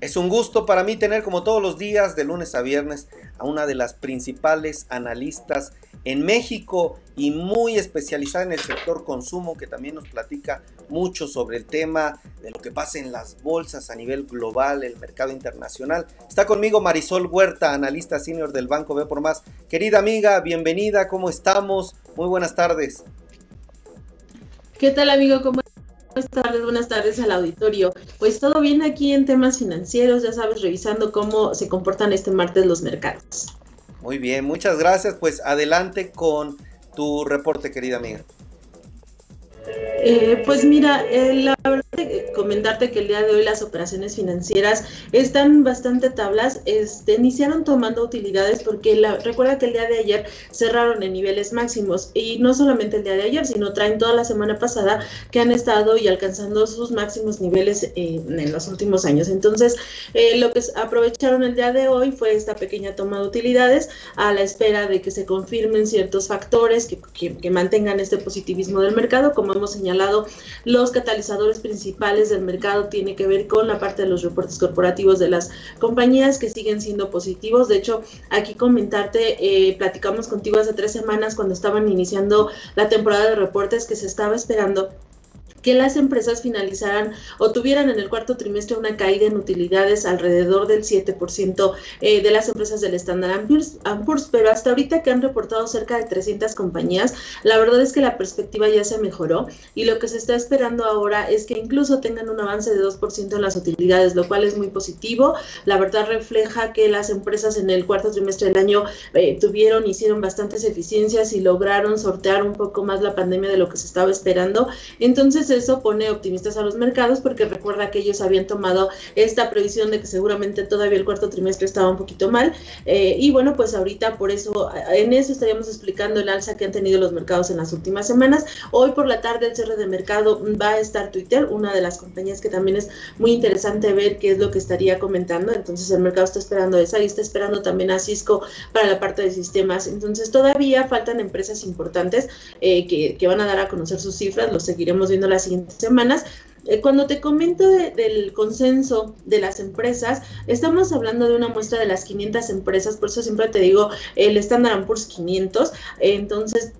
Es un gusto para mí tener como todos los días, de lunes a viernes, a una de las principales analistas en México y muy especializada en el sector consumo, que también nos platica mucho sobre el tema de lo que pasa en las bolsas a nivel global, el mercado internacional. Está conmigo Marisol Huerta, analista senior del Banco B por Más. Querida amiga, bienvenida, ¿cómo estamos? Muy buenas tardes. ¿Qué tal amigo? ¿Cómo Buenas tardes, buenas tardes al auditorio. Pues todo bien aquí en temas financieros, ya sabes, revisando cómo se comportan este martes los mercados. Muy bien, muchas gracias. Pues adelante con tu reporte, querida amiga. Eh, pues mira, eh, la verdad comentarte que el día de hoy las operaciones financieras están bastante tablas. Este, iniciaron tomando utilidades porque la, recuerda que el día de ayer cerraron en niveles máximos y no solamente el día de ayer, sino traen toda la semana pasada que han estado y alcanzando sus máximos niveles eh, en los últimos años. Entonces, lo que aprovecharon el día de hoy fue esta pequeña toma de utilidades a la espera de que se confirmen ciertos factores que mantengan este positivismo del mercado, como hemos señalado, los catalizadores principales del mercado tiene que ver con la parte de los reportes corporativos de las compañías que siguen siendo positivos. De hecho, aquí comentarte, eh, platicamos contigo hace tres semanas cuando estaban iniciando la temporada de reportes que se estaba esperando que las empresas finalizaran o tuvieran en el cuarto trimestre una caída en utilidades alrededor del 7% eh, de las empresas del Standard Poor's, pero hasta ahorita que han reportado cerca de 300 compañías, la verdad es que la perspectiva ya se mejoró y lo que se está esperando ahora es que incluso tengan un avance de 2% en las utilidades, lo cual es muy positivo. La verdad refleja que las empresas en el cuarto trimestre del año eh, tuvieron, hicieron bastantes eficiencias y lograron sortear un poco más la pandemia de lo que se estaba esperando. Entonces, eso pone optimistas a los mercados porque recuerda que ellos habían tomado esta previsión de que seguramente todavía el cuarto trimestre estaba un poquito mal. Eh, y bueno, pues ahorita por eso, en eso estaríamos explicando el alza que han tenido los mercados en las últimas semanas. Hoy por la tarde el cierre de mercado va a estar Twitter, una de las compañías que también es muy interesante ver qué es lo que estaría comentando. Entonces el mercado está esperando esa y está esperando también a Cisco para la parte de sistemas. Entonces todavía faltan empresas importantes eh, que, que van a dar a conocer sus cifras, lo seguiremos viendo las siguientes semanas. Eh, cuando te comento del consenso de las empresas, estamos hablando de una muestra de las 500 empresas, por eso siempre te digo el Standard Poor's 500. entonces,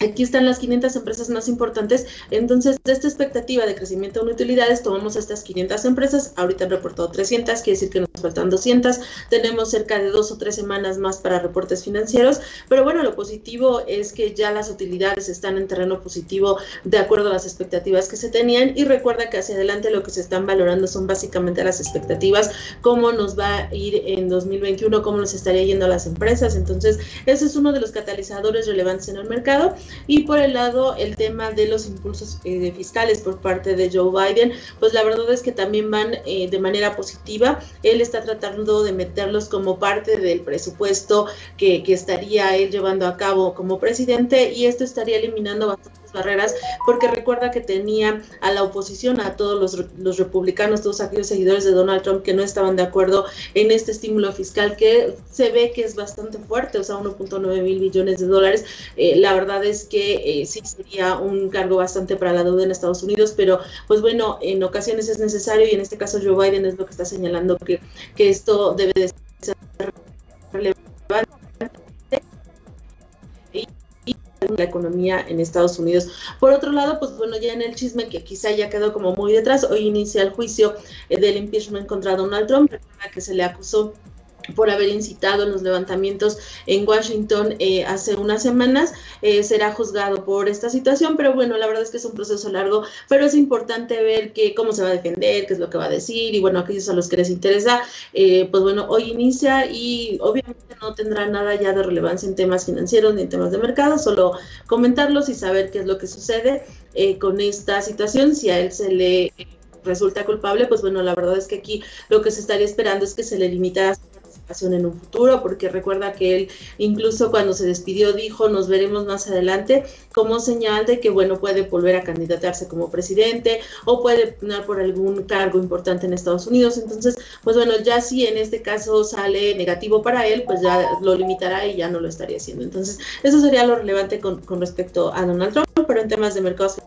Aquí están las 500 empresas más importantes. Entonces, de esta expectativa de crecimiento en utilidades, tomamos estas 500 empresas. Ahorita han reportado 300, quiere decir que nos faltan 200. Tenemos cerca de dos o tres semanas más para reportes financieros. Pero bueno, lo positivo es que ya las utilidades están en terreno positivo de acuerdo a las expectativas que se tenían. Y recuerda que hacia adelante lo que se están valorando son básicamente las expectativas, cómo nos va a ir en 2021, cómo nos estaría yendo a las empresas. Entonces, ese es uno de los catalizadores relevantes en el mercado. Y por el lado, el tema de los impulsos eh, fiscales por parte de Joe Biden, pues la verdad es que también van eh, de manera positiva. Él está tratando de meterlos como parte del presupuesto que, que estaría él llevando a cabo como presidente y esto estaría eliminando bastante barreras, porque recuerda que tenía a la oposición, a todos los, los, republicanos, todos aquellos seguidores de Donald Trump que no estaban de acuerdo en este estímulo fiscal que se ve que es bastante fuerte, o sea, 1.9 mil millones de dólares. Eh, la verdad es que eh, sí sería un cargo bastante para la deuda en Estados Unidos, pero pues bueno, en ocasiones es necesario y en este caso Joe Biden es lo que está señalando que, que esto debe de ser relevante la economía en Estados Unidos. Por otro lado, pues bueno, ya en el chisme que quizá ya quedó como muy detrás, hoy inicia el juicio eh, del impeachment contra Donald Trump, que se le acusó por haber incitado los levantamientos en Washington eh, hace unas semanas, eh, será juzgado por esta situación, pero bueno, la verdad es que es un proceso largo, pero es importante ver que, cómo se va a defender, qué es lo que va a decir, y bueno, aquellos a los que les interesa, eh, pues bueno, hoy inicia y obviamente no tendrá nada ya de relevancia en temas financieros ni en temas de mercado, solo comentarlos y saber qué es lo que sucede con esta situación, si a él se le resulta culpable, pues bueno, la verdad es que aquí lo que se estaría esperando es que se le limitara en un futuro, porque recuerda que él incluso cuando se despidió dijo nos veremos más adelante como señal de que bueno puede volver a candidatarse como presidente o puede poner por algún cargo importante en Estados Unidos. Entonces, pues bueno, ya si en este caso sale negativo para él, pues ya lo limitará y ya no lo estaría haciendo. Entonces, eso sería lo relevante con, con respecto a Donald Trump, pero en temas de mercados,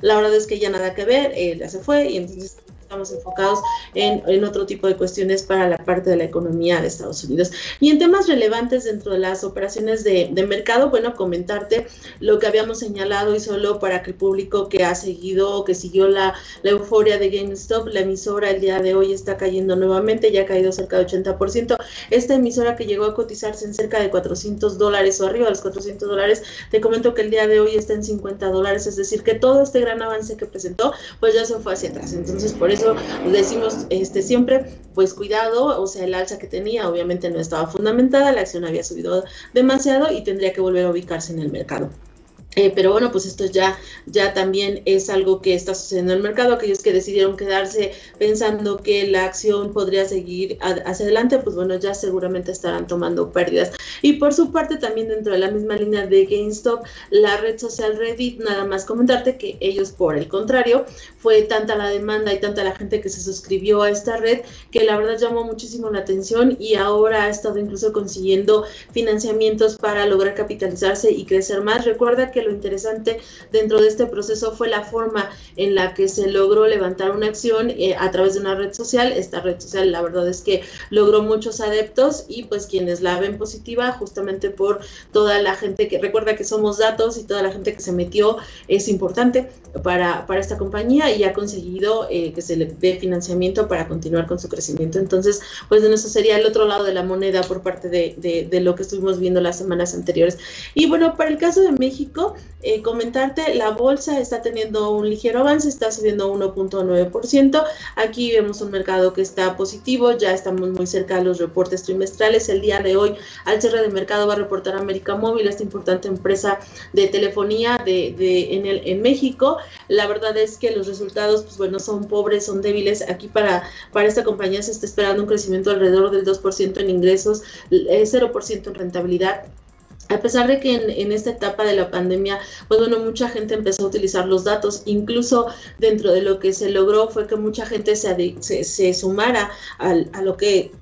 la verdad es que ya nada que ver, él ya se fue y entonces estamos enfocados en, en, otro tipo de cuestiones para la parte de la economía de Estados Unidos. Y en temas relevantes dentro de las operaciones de, de mercado, bueno, comentarte lo que habíamos señalado y solo para que el público que ha seguido, que siguió la, la euforia de GameStop, la emisora el día de hoy está cayendo nuevamente, ya ha caído cerca de 80%. Esta emisora que llegó a cotizarse en cerca de 400 dólares o arriba de los 400 dólares, te comento que el día de hoy está en 50 dólares, es decir, que todo este gran avance que presentó, pues ya se fue hacia atrás. Entonces, por eso decimos este siempre, pues cuidado, o sea, el alza que tenía obviamente no estaba fundamentada, la acción había subido demasiado y tendría que volver a ubicarse en el mercado. Eh, pero bueno, pues esto ya, ya también es algo que está sucediendo en el mercado. Aquellos que decidieron quedarse pensando que la acción podría seguir hacia adelante, pues bueno, ya seguramente estarán tomando pérdidas. Y por su parte, también dentro de la misma línea de GameStop, la red social Reddit, nada más comentarte que ellos, por el contrario, fue tanta la demanda y tanta la gente que se suscribió a esta red que la verdad llamó muchísimo la atención y ahora ha estado incluso consiguiendo financiamientos para lograr capitalizarse y crecer más. Recuerda que lo interesante dentro de este proceso fue la forma en la que se logró levantar una acción eh, a través de una red social. Esta red social la verdad es que logró muchos adeptos y pues quienes la ven positiva justamente por toda la gente que recuerda que somos datos y toda la gente que se metió es importante para, para esta compañía y ha conseguido eh, que se le dé financiamiento para continuar con su crecimiento. Entonces, pues eso sería el otro lado de la moneda por parte de, de, de lo que estuvimos viendo las semanas anteriores. Y bueno, para el caso de México, eh, comentarte, la bolsa está teniendo un ligero avance, está subiendo 1.9%. Aquí vemos un mercado que está positivo, ya estamos muy cerca de los reportes trimestrales. El día de hoy, al cierre de mercado, va a reportar América Móvil, esta importante empresa de telefonía de, en, el, en México. La verdad es que los resultados, pues bueno, son pobres, son débiles. Aquí para, para esta compañía se está esperando un crecimiento alrededor del 2% en ingresos, 0% eh, en rentabilidad a pesar de que en, esta etapa de la pandemia, pues bueno, mucha gente empezó a utilizar los datos, incluso dentro de lo que se logró fue que mucha gente se, sumara a lo que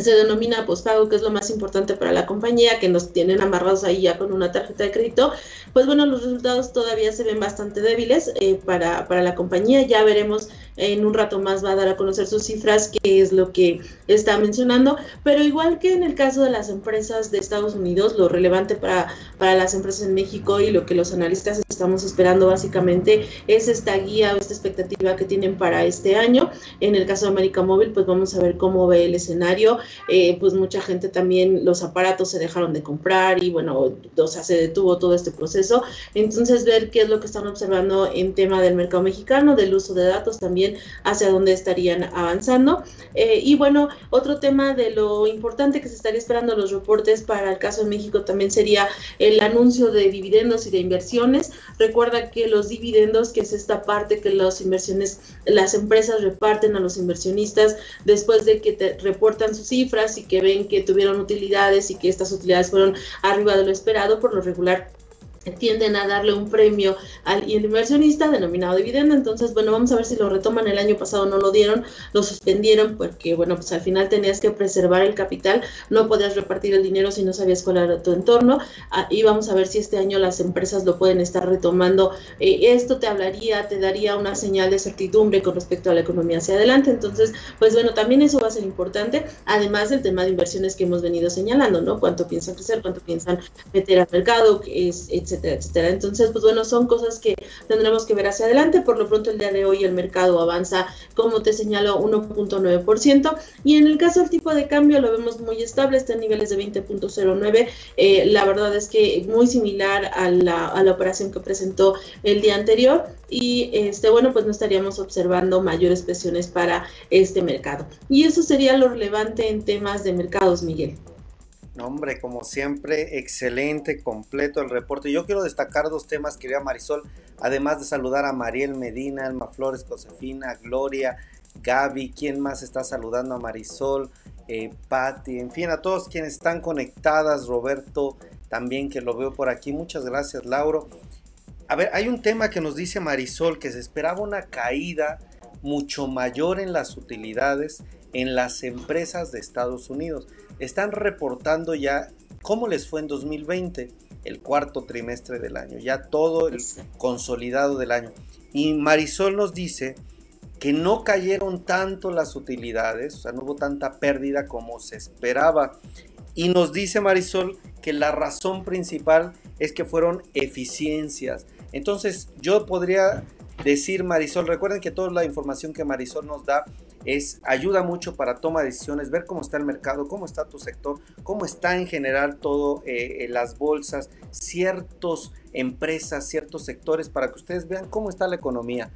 se denomina pospago, que es lo más importante para la compañía, que nos tienen amarrados ahí ya con una tarjeta de crédito, pues bueno, los resultados todavía se ven bastante débiles eh, para, la compañía. Ya veremos en un rato más, va a dar a conocer sus cifras, que es lo que está mencionando, pero igual que en el caso de las empresas de Estados Unidos, lo relevante para, para las empresas en México y lo que los analistas estamos esperando básicamente es esta guía o esta expectativa que tienen para este año. En el caso de América Móvil, pues vamos a ver cómo ve el escenario eh, pues mucha gente también los aparatos se dejaron de comprar y bueno, o sea, se detuvo todo este proceso. Entonces, ver qué es lo que están observando en tema del mercado mexicano, del uso de datos también, hacia dónde estarían avanzando. Eh, y bueno, otro tema de lo importante que se estaría esperando los reportes para el caso de México también sería el anuncio de dividendos y de inversiones. Recuerda que los dividendos, que es esta parte que las inversiones, las empresas reparten a los inversionistas después de que te reportan sus cifras y que ven que tuvieron utilidades y que estas utilidades fueron arriba de lo esperado, por lo regular tienden a darle un premio al inversionista denominado dividendo. Entonces, bueno, vamos a ver si lo retoman. El año pasado no lo dieron, lo suspendieron porque, bueno, pues al final tenías que preservar el capital, no podías repartir el dinero si no sabías cuál era tu entorno. Ah, y vamos a ver si este año las empresas lo pueden estar retomando. Eh, esto te hablaría, te daría una señal de certidumbre con respecto a la economía hacia adelante. Entonces, pues bueno, también eso va a ser importante, además del tema de inversiones que hemos venido señalando, ¿no? Cuánto piensan crecer, cuánto piensan meter al mercado, es, etcétera, etcétera. Entonces, pues bueno, son cosas que tendremos que ver hacia adelante. Por lo pronto, el día de hoy el mercado avanza, como te señalo, 1.9%. Y en el caso del tipo de cambio, lo vemos muy estable, está en niveles de 20.09. Eh, la verdad es que muy similar a la, a la operación que presentó el día anterior. Y este, bueno, pues no estaríamos observando mayores presiones para este mercado. Y eso sería lo relevante en temas de mercados, Miguel. Hombre, como siempre, excelente, completo el reporte. Yo quiero destacar dos temas, querida Marisol, además de saludar a Mariel Medina, Alma Flores, Josefina, Gloria, Gaby, ¿quién más está saludando a Marisol? Eh, Patti, en fin, a todos quienes están conectadas, Roberto, también que lo veo por aquí. Muchas gracias, Lauro. A ver, hay un tema que nos dice Marisol, que se esperaba una caída mucho mayor en las utilidades en las empresas de Estados Unidos están reportando ya cómo les fue en 2020, el cuarto trimestre del año, ya todo el consolidado del año. Y Marisol nos dice que no cayeron tanto las utilidades, o sea, no hubo tanta pérdida como se esperaba. Y nos dice Marisol que la razón principal es que fueron eficiencias. Entonces yo podría decir, Marisol, recuerden que toda la información que Marisol nos da es ayuda mucho para toma de decisiones, ver cómo está el mercado, cómo está tu sector, cómo está en general todo eh, las bolsas, ciertas empresas, ciertos sectores, para que ustedes vean cómo está la economía.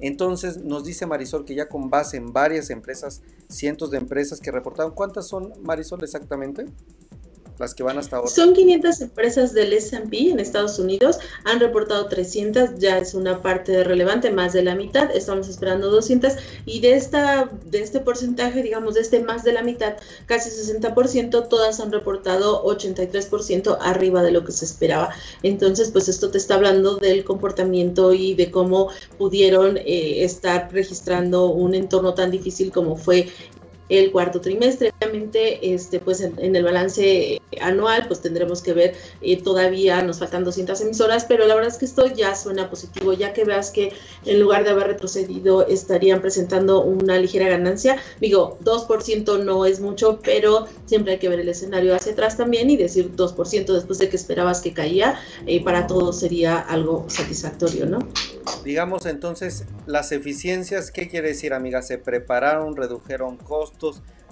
Entonces nos dice Marisol que ya con base en varias empresas, cientos de empresas que reportaron, ¿cuántas son Marisol exactamente? Las que van hasta ahora? Son 500 empresas del S&P en Estados Unidos, han reportado 300, ya es una parte relevante, más de la mitad, estamos esperando 200 y de esta de este porcentaje, digamos de este más de la mitad, casi 60%, todas han reportado 83% arriba de lo que se esperaba. Entonces, pues esto te está hablando del comportamiento y de cómo pudieron eh, estar registrando un entorno tan difícil como fue el cuarto trimestre. Obviamente, este, pues en, el balance anual, pues tendremos que ver, eh, todavía nos faltan 200 emisoras, pero la verdad es que esto ya suena positivo, ya que veas que en lugar de haber retrocedido, estarían presentando una ligera ganancia. Digo, 2% no es mucho, pero siempre hay que ver el escenario hacia atrás también y decir 2% después de que esperabas que caía, eh, para todos sería algo satisfactorio, ¿no? Digamos entonces, las eficiencias, ¿qué quiere decir, amiga? Se prepararon, redujeron costos,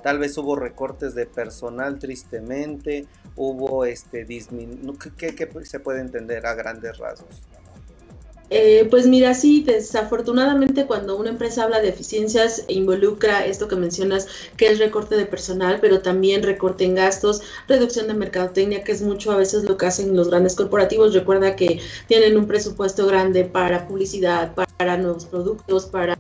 tal vez hubo recortes de personal tristemente, hubo este disminu ¿qué, qué se puede entender a grandes rasgos? Eh, pues mira, sí, desafortunadamente cuando una empresa habla de eficiencias involucra esto que mencionas, que es recorte de personal, pero también recorte en gastos, reducción de mercadotecnia, que es mucho a veces lo que hacen los grandes corporativos. Recuerda que tienen un presupuesto grande para publicidad, para nuevos productos, para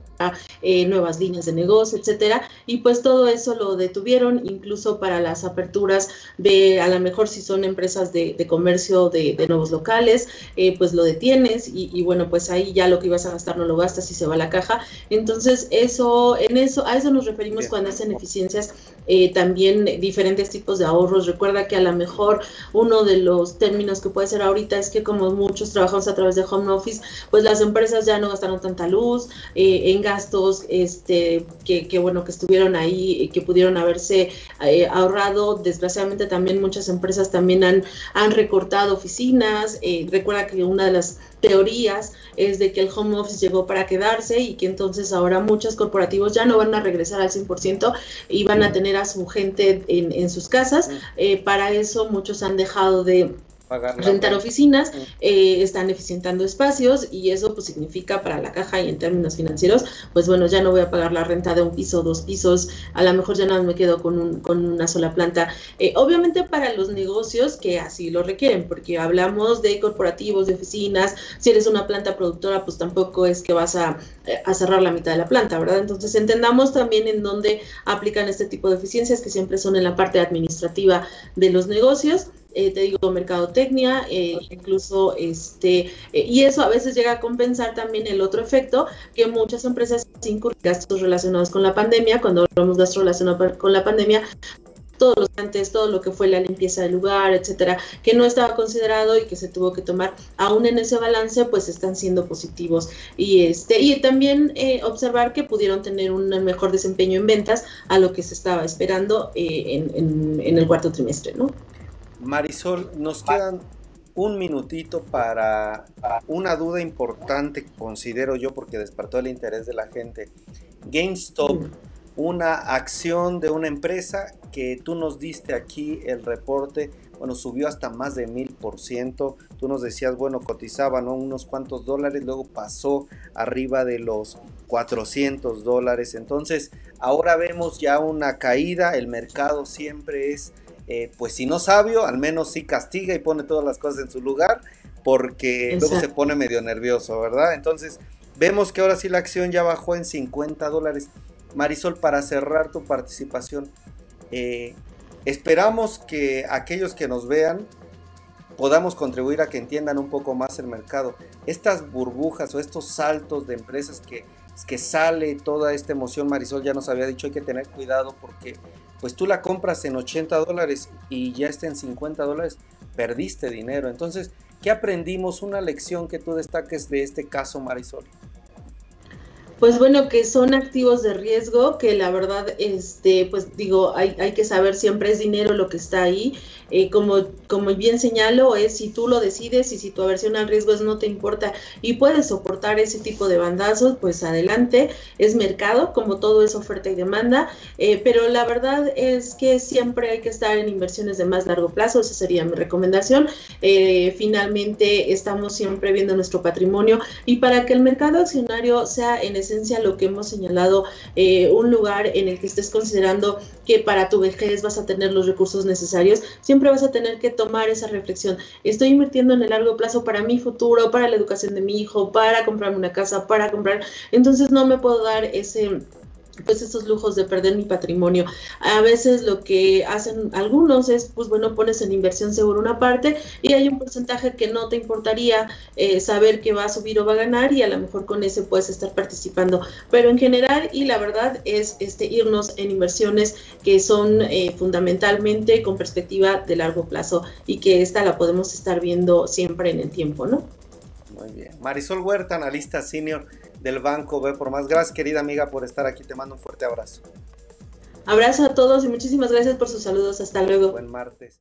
eh, nuevas líneas de negocio, etcétera. Y pues todo eso lo detuvieron, incluso para las aperturas de, a lo mejor si son empresas de, comercio de, nuevos locales, eh, pues lo detienes y bueno pues ahí ya lo que ibas a gastar no lo gastas y se va a la caja. Entonces, eso, en eso, a eso nos referimos cuando hacen eficiencias, eh, también diferentes tipos de ahorros. Recuerda que a lo mejor uno de los términos que puede ser ahorita es que como muchos trabajamos a través de home office, pues las empresas ya no gastaron tanta luz eh, en gastos, este, que, que, bueno, que estuvieron ahí, que pudieron haberse eh, ahorrado. Desgraciadamente también muchas empresas también han, han recortado oficinas. recuerda que una de las teorías es de que el home office llegó para quedarse y que entonces ahora muchos corporativos ya no van a regresar al 100% y van a tener a su gente en, en sus casas. Eh, para eso muchos han dejado de rentar oficinas, eh, están eficientando espacios y eso pues significa para la caja y en términos financieros, pues bueno, ya no voy a pagar la renta de un piso, dos pisos, a lo mejor ya no me quedo con, un, con una sola planta. Eh, obviamente para los negocios que así lo requieren, porque hablamos de corporativos, de oficinas, si eres una planta productora, pues tampoco es que vas a, eh, a cerrar la mitad de la planta, ¿verdad? Entonces entendamos también en dónde aplican este tipo de eficiencias que siempre son en la parte administrativa de los negocios eh, te digo, mercadotecnia, eh, incluso este, eh, y eso a veces llega a compensar también el otro efecto que muchas empresas incurren gastos relacionados con la pandemia, cuando hablamos de gastos relacionados con la pandemia, todos los antes, todo lo que fue la limpieza del lugar, etcétera, que no estaba considerado y que se tuvo que tomar, aún en ese balance, pues están siendo positivos. Y este, y también observar que pudieron tener un mejor desempeño en ventas a lo que se estaba esperando en, en el cuarto trimestre, ¿no? Marisol, nos quedan un minutito para una duda importante, considero yo, porque despertó el interés de la gente. GameStop, una acción de una empresa que tú nos diste aquí el reporte, bueno, subió hasta más de mil por ciento. Tú nos decías, bueno, cotizaba, ¿no? Unos cuantos dólares, luego pasó arriba de los 400 dólares. Entonces, ahora vemos ya una caída, el mercado siempre es eh, pues si no sabio, al menos sí castiga y pone todas las cosas en su lugar, porque luego se pone medio nervioso, ¿verdad? Entonces, vemos que ahora sí la acción ya bajó en 50 dólares. Marisol, para cerrar tu participación, eh, esperamos que aquellos que nos vean podamos contribuir a que entiendan un poco más el mercado. Estas burbujas o estos saltos de empresas que, que sale toda esta emoción, Marisol ya nos había dicho, hay que tener cuidado porque pues tú la compras en 80 dólares y ya está en 50 dólares, perdiste dinero. Entonces, ¿qué aprendimos? Una lección que tú destaques de este caso, Marisol. pues bueno, que son activos de riesgo, que la verdad, este, pues digo, hay, hay que saber siempre es dinero lo que está ahí. Eh, como, como bien señalo, es si tú lo decides y si tu aversión al riesgo es no te importa y puedes soportar ese tipo de bandazos, pues adelante, es mercado, como todo es oferta y demanda, eh, pero la verdad es que siempre hay que estar en inversiones de más largo plazo, esa sería mi recomendación. Eh, finalmente estamos siempre viendo nuestro patrimonio y para que el mercado accionario sea en esencia lo que hemos señalado, un lugar en el que estés considerando que para tu vejez vas a tener los recursos necesarios, siempre vas a tener que tomar esa reflexión. Estoy invirtiendo en el largo plazo para mi futuro, para la educación de mi hijo, para comprarme una casa, para comprar. Entonces no me puedo dar ese pues estos lujos de perder mi patrimonio. A veces lo que hacen algunos es, pues bueno, pones en inversión seguro una parte y hay un porcentaje que no te importaría eh, saber que va a subir o va a ganar y a lo mejor con ese puedes estar participando. Pero en general y la verdad es este irnos en inversiones que son eh, fundamentalmente con perspectiva de largo plazo y que esta la podemos estar viendo siempre en el tiempo, ¿no? Muy bien. Marisol Huerta, analista senior del Banco B por Más. Gracias, querida amiga, por estar aquí. Te mando un fuerte abrazo. Abrazo a todos y muchísimas gracias por sus saludos. Hasta luego. Buen martes.